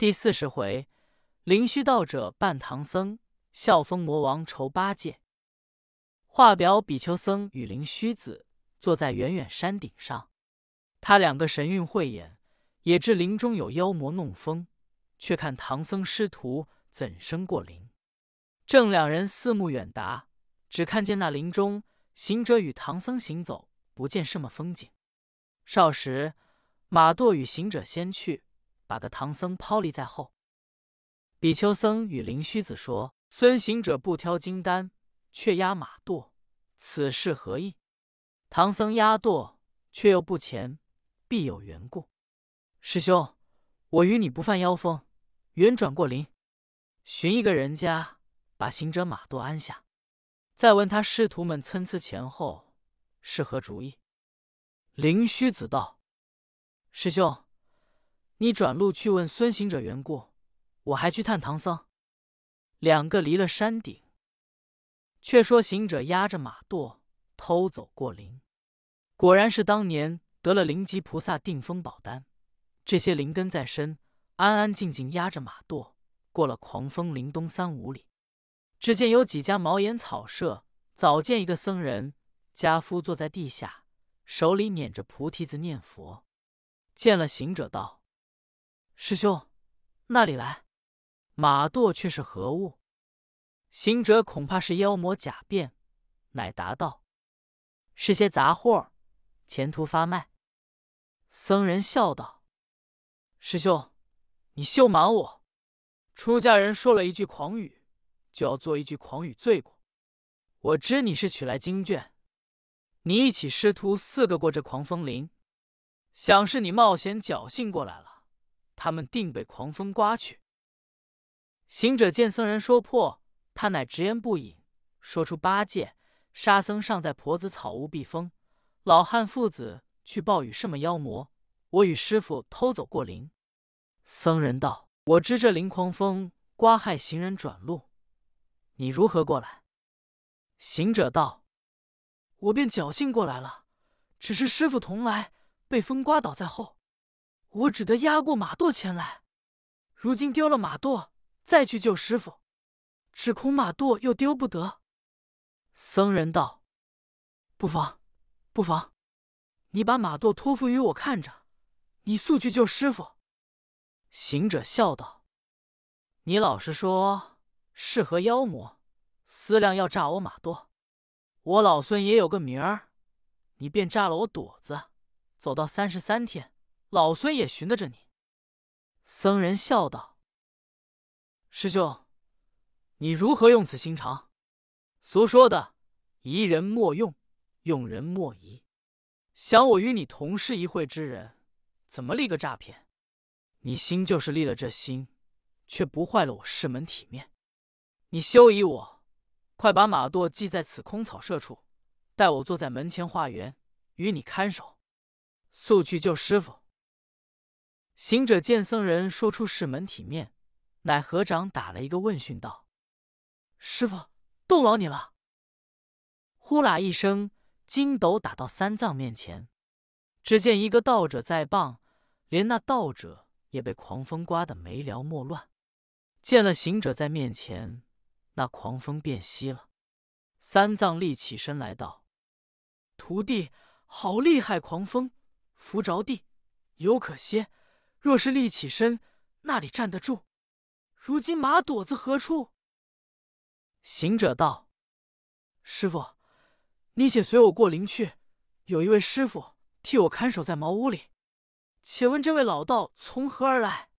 第四十回，灵虚道者扮唐僧，笑风魔王酬八戒。画表比丘僧与灵虚子坐在远远山顶上，他两个神韵慧眼，也知林中有妖魔弄风，却看唐僧师徒怎生过林。正两人四目远达，只看见那林中行者与唐僧行走，不见什么风景。少时，马舵与行者先去。把个唐僧抛离在后。比丘僧与灵虚子说：“孙行者不挑金丹，却压马舵，此事何意？”唐僧压舵，却又不前，必有缘故。师兄，我与你不犯妖风，远转过林，寻一个人家，把行者马舵安下，再问他师徒们参差前后，是何主意？灵虚子道：“师兄。”你转路去问孙行者缘故，我还去探唐僧。两个离了山顶，却说行者压着马舵偷走过林，果然是当年得了灵吉菩萨定风宝丹，这些灵根在身，安安静静压着马舵过了狂风林东三五里。只见有几家茅檐草舍，早见一个僧人家夫坐在地下，手里捻着菩提子念佛，见了行者道。师兄，那里来？马垛却是何物？行者恐怕是妖魔假变，乃答道：“是些杂货，前途发卖。”僧人笑道：“师兄，你休瞒我。出家人说了一句狂语，就要做一句狂语罪过。我知你是取来经卷，你一起师徒四个过这狂风林，想是你冒险侥幸过来了。”他们定被狂风刮去。行者见僧人说破，他乃直言不隐，说出八戒、沙僧尚在婆子草屋避风，老汉父子去报与什么妖魔。我与师傅偷走过林。僧人道：“我知这林狂风刮害行人转路，你如何过来？”行者道：“我便侥幸过来了，只是师傅同来，被风刮倒在后。”我只得压过马舵前来，如今丢了马舵，再去救师傅，只恐马舵又丢不得。僧人道：“不妨，不妨，你把马舵托付于我看着，你速去救师傅。”行者笑道：“你老实说，是何妖魔思量要炸我马舵？我老孙也有个名儿，你便炸了我朵子，走到三十三天。”老孙也寻得着你。僧人笑道：“师兄，你如何用此心肠？俗说的‘疑人莫用，用人莫疑’。想我与你同是一会之人，怎么立个诈骗？你心就是立了这心，却不坏了我师门体面。你休疑我，快把马舵系在此空草舍处，待我坐在门前化缘，与你看守。速去救师傅。”行者见僧人说出是门体面，乃合掌打了一个问讯道：“师傅，动劳你了。”呼啦一声，筋斗打到三藏面前。只见一个道者在棒，连那道者也被狂风刮得没了莫乱。见了行者在面前，那狂风便息了。三藏立起身来道：“徒弟，好厉害！狂风扶着地，犹可歇。”若是立起身，那里站得住？如今马朵子何处？行者道：“师傅，你且随我过林去，有一位师傅替我看守在茅屋里。且问这位老道从何而来？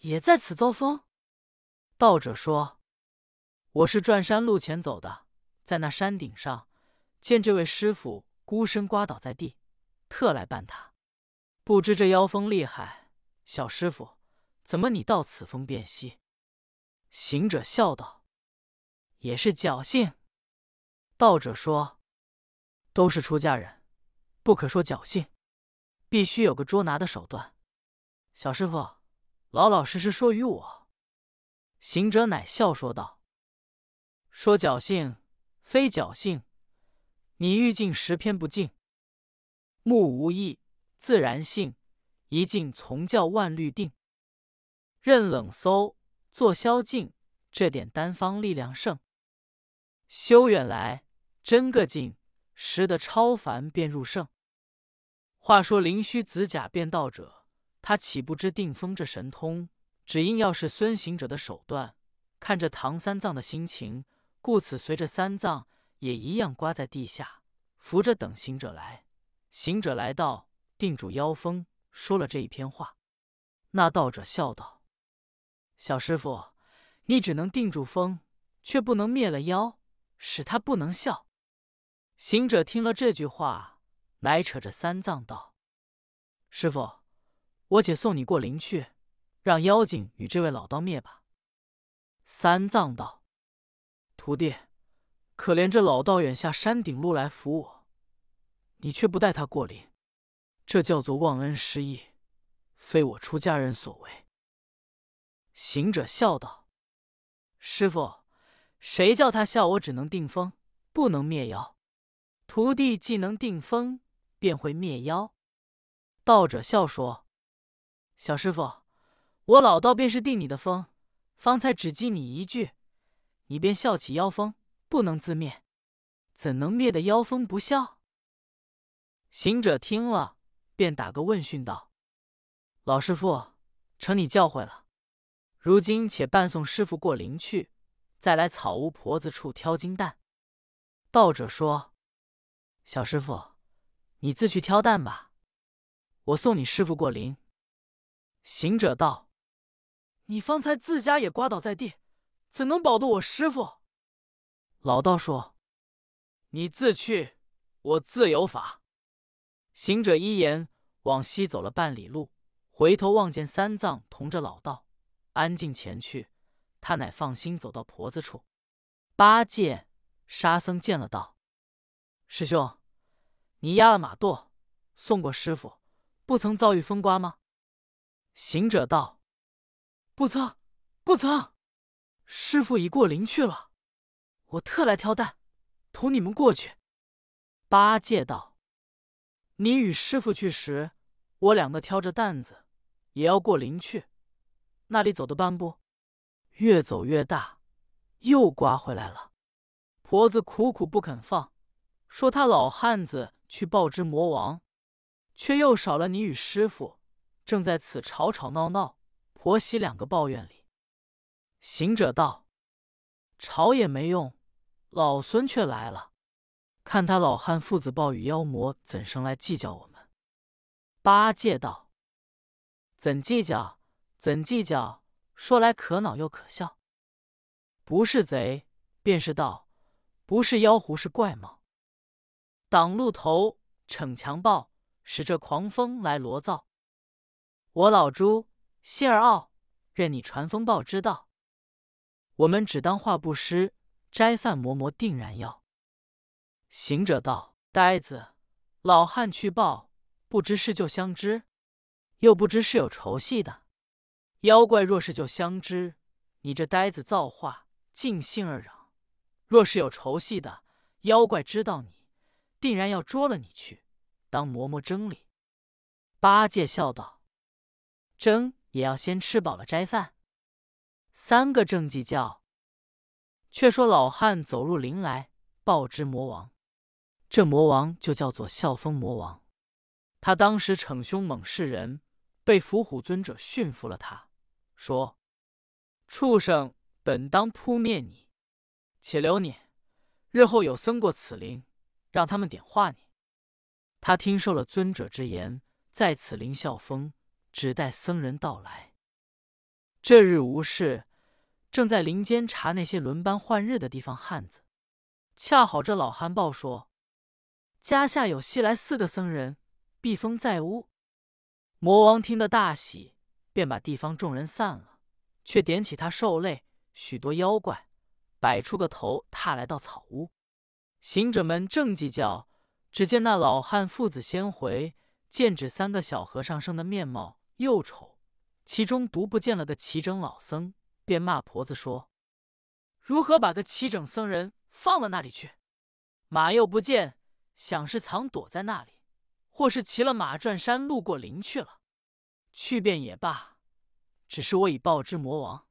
也在此遭风？”道者说：“我是转山路前走的，在那山顶上见这位师傅孤身刮倒在地，特来伴他。不知这妖风厉害。”小师傅，怎么你到此风便息？行者笑道：“也是侥幸。”道者说：“都是出家人，不可说侥幸，必须有个捉拿的手段。”小师傅，老老实实说与我。行者乃笑说道：“说侥幸，非侥幸。你欲尽十篇不尽，目无意，自然性。”一境从教万律定，任冷搜，坐宵禁，这点单方力量胜。修远来，真个劲，识得超凡便入圣。话说灵虚子假变道者，他岂不知定风这神通，只因要是孙行者的手段。看着唐三藏的心情，故此随着三藏也一样刮在地下，扶着等行者来。行者来到，定住妖风，说了这一篇话。那道者笑道：“小师傅，你只能定住风，却不能灭了妖，使他不能笑。”行者听了这句话，乃扯着三藏道：“师傅，我且送你过林去，让妖精与这位老道灭吧。”三藏道：“徒弟，可怜这老道远下山顶路来扶我，你却不带他过林，这叫做忘恩失义，非我出家人所为。”行者笑道：“师傅，谁叫他笑我只能定风，不能灭妖？徒弟既能定风，便会灭妖。”道者笑说：“小师傅，我老道便是定你的风。”方才只记你一句，你便笑起妖风，不能自灭，怎能灭得妖风不笑？行者听了，便打个问讯道：“老师傅，承你教诲了。如今且伴送师傅过灵去，再来草屋婆子处挑金蛋。”道者说：“小师傅，你自去挑担吧，我送你师傅过灵。”行者道。你方才自家也刮倒在地，怎能保得我师傅？老道说：“你自去，我自有法。”行者一言，往西走了半里路，回头望见三藏同着老道安静前去，他乃放心走到婆子处。八戒、沙僧见了，道：“师兄，你压了马垛，送过师傅，不曾遭遇风刮吗？”行者道。不曾，不曾。师傅已过灵去了，我特来挑担，同你们过去。八戒道：“你与师傅去时，我两个挑着担子，也要过林去。那里走的半步，越走越大，又刮回来了。婆子苦苦不肯放，说他老汉子去报知魔王，却又少了你与师傅，正在此吵吵闹闹。”婆媳两个抱怨里，行者道：“吵也没用，老孙却来了。看他老汉父子抱与妖魔，怎生来计较我们？”八戒道：“怎计较？怎计较？说来可恼又可笑。不是贼，便是盗；不是妖狐，是怪猫。挡路头，逞强暴，使这狂风来罗造。我老猪。”谢儿傲，任你传风报之道。我们只当话不失，斋饭馍馍定然要。行者道：“呆子，老汉去报，不知是旧相知，又不知是有仇隙的。妖怪若是旧相知，你这呆子造化，尽兴而嚷；若是有仇隙的，妖怪知道你，定然要捉了你去，当嬷嬷蒸里。”八戒笑道：“蒸。”也要先吃饱了斋饭。三个正计较。却说老汉走入林来，报之魔王。这魔王就叫做啸风魔王。他当时逞凶猛世人，被伏虎尊者驯服了。他说：“畜生，本当扑灭你，且留你。日后有僧过此林，让他们点化你。”他听受了尊者之言，在此林啸风。只待僧人到来。这日无事，正在林间查那些轮班换日的地方汉子。恰好这老汉报说，家下有西来四个僧人，避风在屋。魔王听得大喜，便把地方众人散了，却点起他受累。许多妖怪摆出个头，踏来到草屋。行者们正计较，只见那老汉父子先回，见指三个小和尚生的面貌。又丑，其中独不见了个齐整老僧，便骂婆子说：“如何把个齐整僧人放了那里去？马又不见，想是藏躲在那里，或是骑了马转山路过林去了。去便也罢，只是我已报之魔王，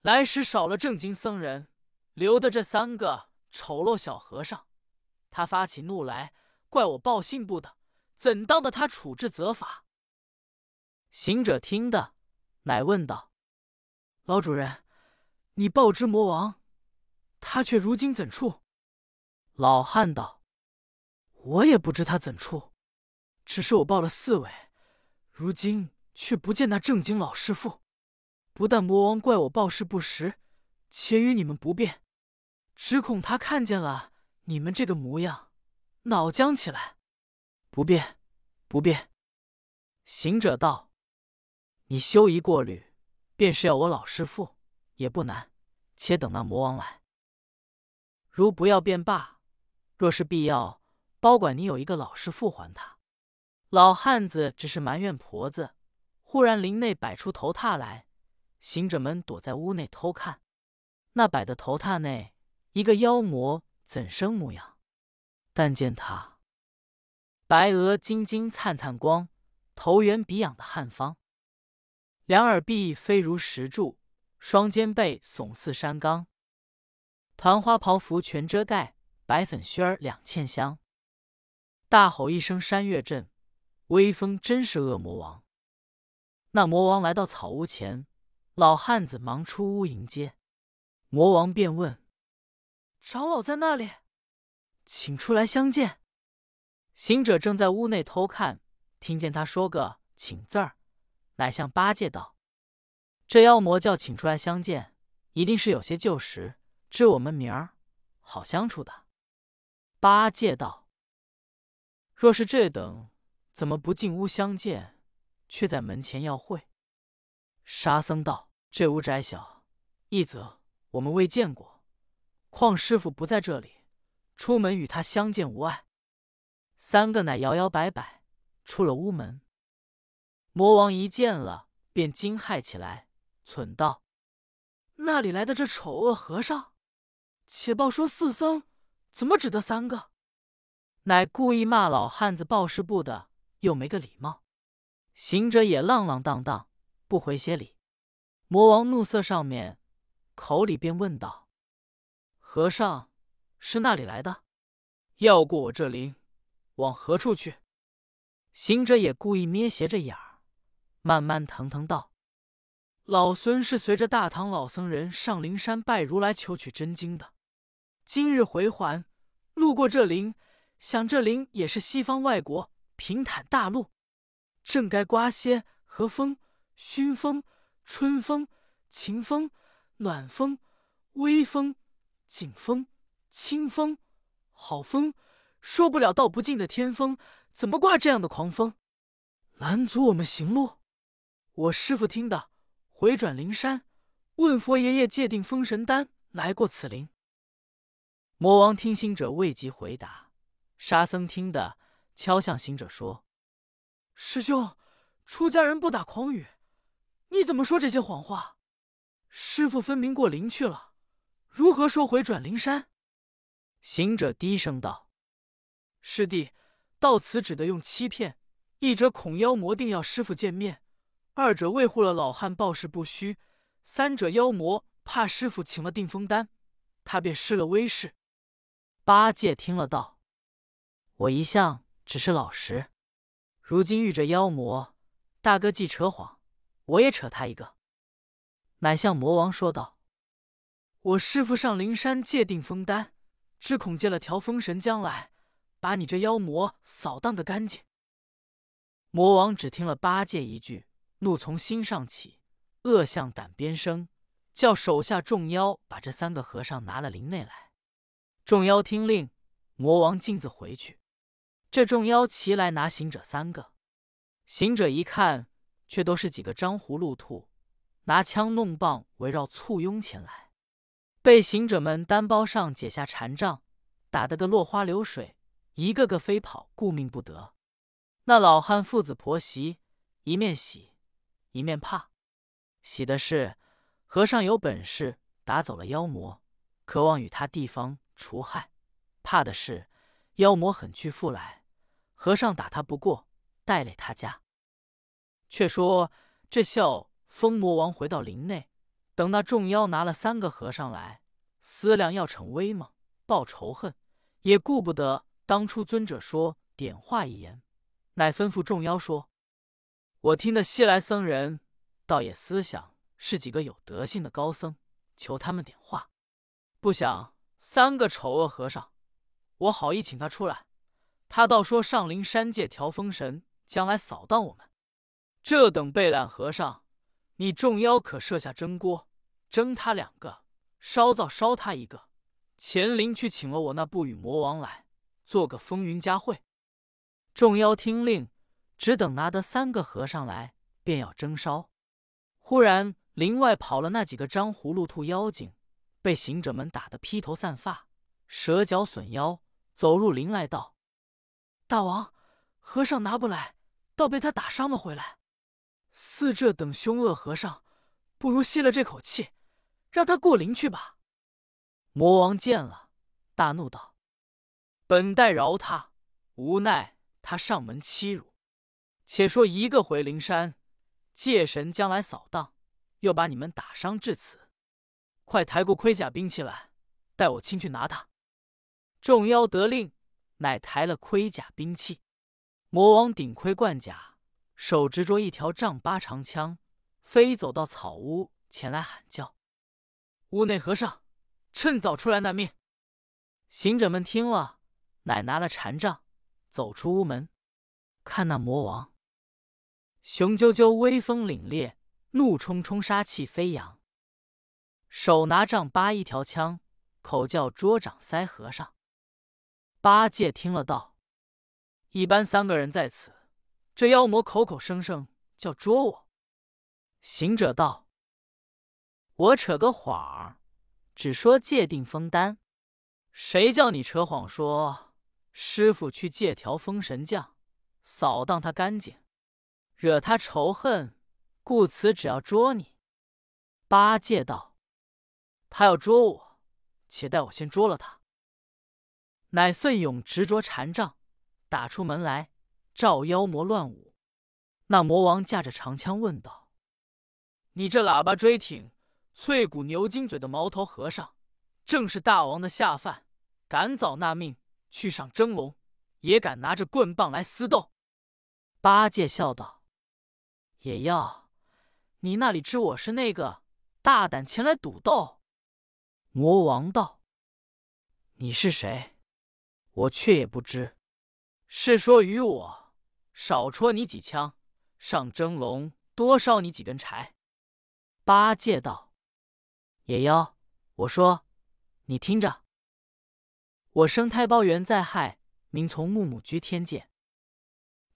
来时少了正经僧人，留的这三个丑陋小和尚。他发起怒来，怪我报信不得，怎当的他处置责罚？”行者听得，乃问道：“老主人，你报之魔王，他却如今怎处？”老汉道：“我也不知他怎处，只是我报了四位，如今却不见那正经老师傅。不但魔王怪我报事不实，且与你们不便，只恐他看见了你们这个模样，恼僵起来。不便，不便。”行者道。你修一过虑，便是要我老师傅，也不难。且等那魔王来，如不要便罢；若是必要，包管你有一个老师傅还他。老汉子只是埋怨婆子。忽然林内摆出头榻来，行者们躲在屋内偷看。那摆的头榻内，一个妖魔怎生模样？但见他白额晶晶灿灿光，头圆鼻仰的汉方。两耳臂飞如石柱，双肩背耸似山冈。团花袍服全遮盖，白粉靴儿两嵌香。大吼一声山岳震，威风真是恶魔王。那魔王来到草屋前，老汉子忙出屋迎接。魔王便问：“长老在那里？请出来相见。”行者正在屋内偷看，听见他说个“请”字儿。乃向八戒道：“这妖魔叫请出来相见，一定是有些旧识，知我们名儿，好相处的。”八戒道：“若是这等，怎么不进屋相见，却在门前要会？”沙僧道：“这屋窄小，一则我们未见过，况师傅不在这里，出门与他相见无碍。”三个乃摇摇摆摆出了屋门。魔王一见了，便惊骇起来，忖道：“那里来的这丑恶和尚？且报说四僧，怎么只得三个？”乃故意骂老汉子报事不的，又没个礼貌。行者也浪浪荡荡，不回些礼。魔王怒色上面，口里便问道：“和尚是那里来的？要过我这林，往何处去？”行者也故意咩斜着眼儿。慢慢腾腾道：“老孙是随着大唐老僧人上灵山拜如来求取真经的，今日回还，路过这林，想这林也是西方外国，平坦大陆，正该刮些和风、熏风、春风、晴风、暖风、微风、景风、清风、好风，说不了道不尽的天风，怎么刮这样的狂风，拦阻我们行路？”我师傅听的，回转灵山，问佛爷爷借定封神丹，来过此林。魔王听行者未及回答，沙僧听得，敲向行者说：“师兄，出家人不打诳语，你怎么说这些谎话？师傅分明过灵去了，如何说回转灵山？”行者低声道：“师弟，到此只得用欺骗，一者恐妖魔定要师傅见面。”二者为护了老汉报事不虚，三者妖魔怕师傅请了定风丹，他便失了威势。八戒听了道：“我一向只是老实，如今遇着妖魔，大哥既扯谎，我也扯他一个。”乃向魔王说道：“我师傅上灵山借定风丹，只恐借了条封神将来，把你这妖魔扫荡个干净。”魔王只听了八戒一句。怒从心上起，恶向胆边生，叫手下众妖把这三个和尚拿了林内来。众妖听令，魔王径自回去。这众妖齐来拿行者三个。行者一看，却都是几个张葫芦兔，拿枪弄棒围绕簇拥前来，被行者们单包上解下禅杖，打得个落花流水，一个个飞跑，顾命不得。那老汉父子婆媳一面喜。一面怕，喜的是和尚有本事打走了妖魔，渴望与他地方除害；怕的是妖魔狠去复来，和尚打他不过，带累他家。却说这笑封魔王回到林内，等那众妖拿了三个和尚来，思量要逞威猛报仇恨，也顾不得当初尊者说点化一言，乃吩咐众妖说：“我听得西来僧人倒也思想是几个有德性的高僧，求他们点化。不想三个丑恶和尚，我好意请他出来，他倒说上灵山借调风神将来扫荡我们。这等背懒和尚！”你众妖可设下蒸锅，蒸他两个；烧灶烧他一个。乾陵去请了我那不与魔王来，做个风云佳会。众妖听令，只等拿得三个和尚来，便要蒸烧。忽然林外跑了那几个张葫芦兔妖精，被行者们打得披头散发，蛇脚损腰，走入林来道：“大王，和尚拿不来，倒被他打伤了回来。”似这等凶恶和尚，不如吸了这口气，让他过灵去吧。魔王见了，大怒道：“本待饶他，无奈他上门欺辱。且说一个回灵山，界神将来扫荡，又把你们打伤至此，快抬过盔甲兵器来，待我亲去拿他。”众妖得令，乃抬了盔甲兵器。魔王顶盔贯甲。手执着一条丈八长枪，飞走到草屋前来喊叫：“屋内和尚，趁早出来纳命！”行者们听了，乃拿了禅杖，走出屋门，看那魔王，雄赳赳，威风凛冽，怒冲冲，杀气飞扬，手拿丈八一条枪，口叫捉掌塞和尚。八戒听了道：“一般三个人在此。”这妖魔口口声声叫捉我，行者道：“我扯个谎儿，只说借定封丹，谁叫你扯谎说师傅去借条封神将，扫荡他干净，惹他仇恨，故此只要捉你。”八戒道：“他要捉我，且待我先捉了他。”乃奋勇执着禅杖，打出门来。照妖魔乱舞，那魔王架着长枪问道：“你这喇叭锥挺、脆骨牛筋嘴的毛头和尚，正是大王的下犯，赶早纳命去上蒸笼，也敢拿着棍棒来厮斗？”八戒笑道：“也要，你那里知我是那个大胆前来赌斗？”魔王道：“你是谁？我却也不知。是说与我。”少戳你几枪，上蒸笼多烧你几根柴。八戒道：“野妖，我说，你听着。我生胎包元在亥，名从木木居天界，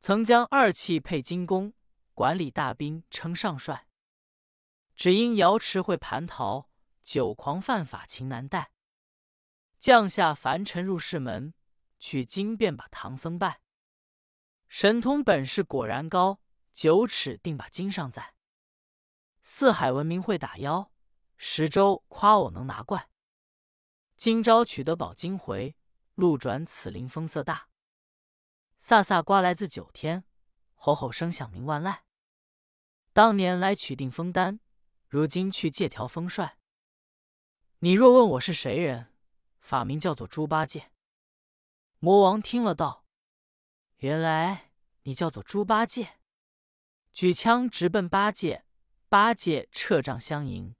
曾将二气配金弓，管理大兵，称上帅。只因瑶池会蟠桃，酒狂犯法，情难待。降下凡尘入世门，取经便把唐僧拜。”神通本事果然高，九尺定把金上在。四海闻名会打妖，十州夸我能拿怪。今朝取得宝金回，路转此林风色大。飒飒刮来自九天，吼吼声响名万籁。当年来取定风丹，如今去借条风帅。你若问我是谁人，法名叫做猪八戒。魔王听了道。原来你叫做猪八戒，举枪直奔八戒。八戒撤杖相迎。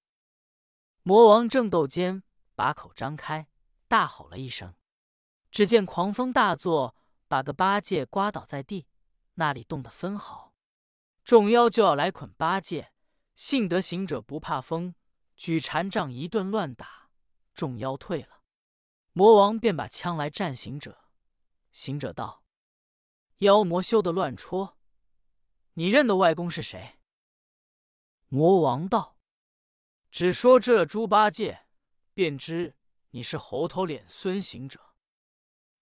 魔王正斗间，把口张开，大吼了一声。只见狂风大作，把个八戒刮倒在地，那里冻得分毫。众妖就要来捆八戒，幸得行者不怕风，举禅杖一顿乱打，众妖退了。魔王便把枪来战行者。行者道。妖魔休得乱戳！你认得外公是谁？魔王道：“只说这猪八戒，便知你是猴头脸孙行者。”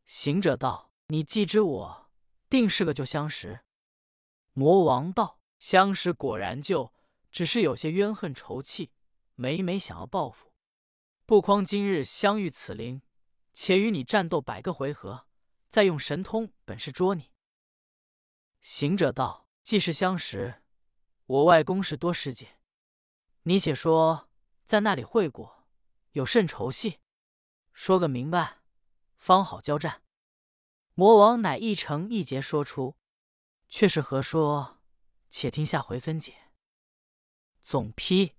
行者道：“你既知我，定是个旧相识。”魔王道：“相识果然旧，只是有些冤恨仇气，每每想要报复。不匡今日相遇此林，且与你战斗百个回合，再用神通本事捉你。”行者道：“既是相识，我外公是多师姐，你且说，在那里会过，有甚仇隙？说个明白，方好交战。”魔王乃一成一节说出，却是何说？且听下回分解。总批：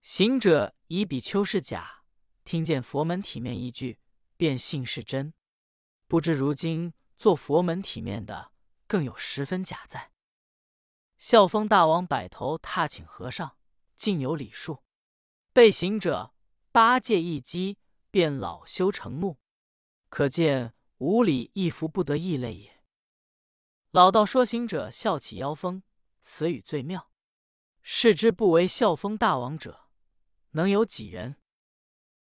行者以比丘是假，听见佛门体面一句，便信是真。不知如今做佛门体面的，更有十分假在。孝风大王摆头踏请和尚，竟有礼数。被行者八戒一击，便恼羞成怒。可见。无礼亦服不得异类也。老道说行者笑起妖风，此语最妙。视之不为孝风大王者，能有几人？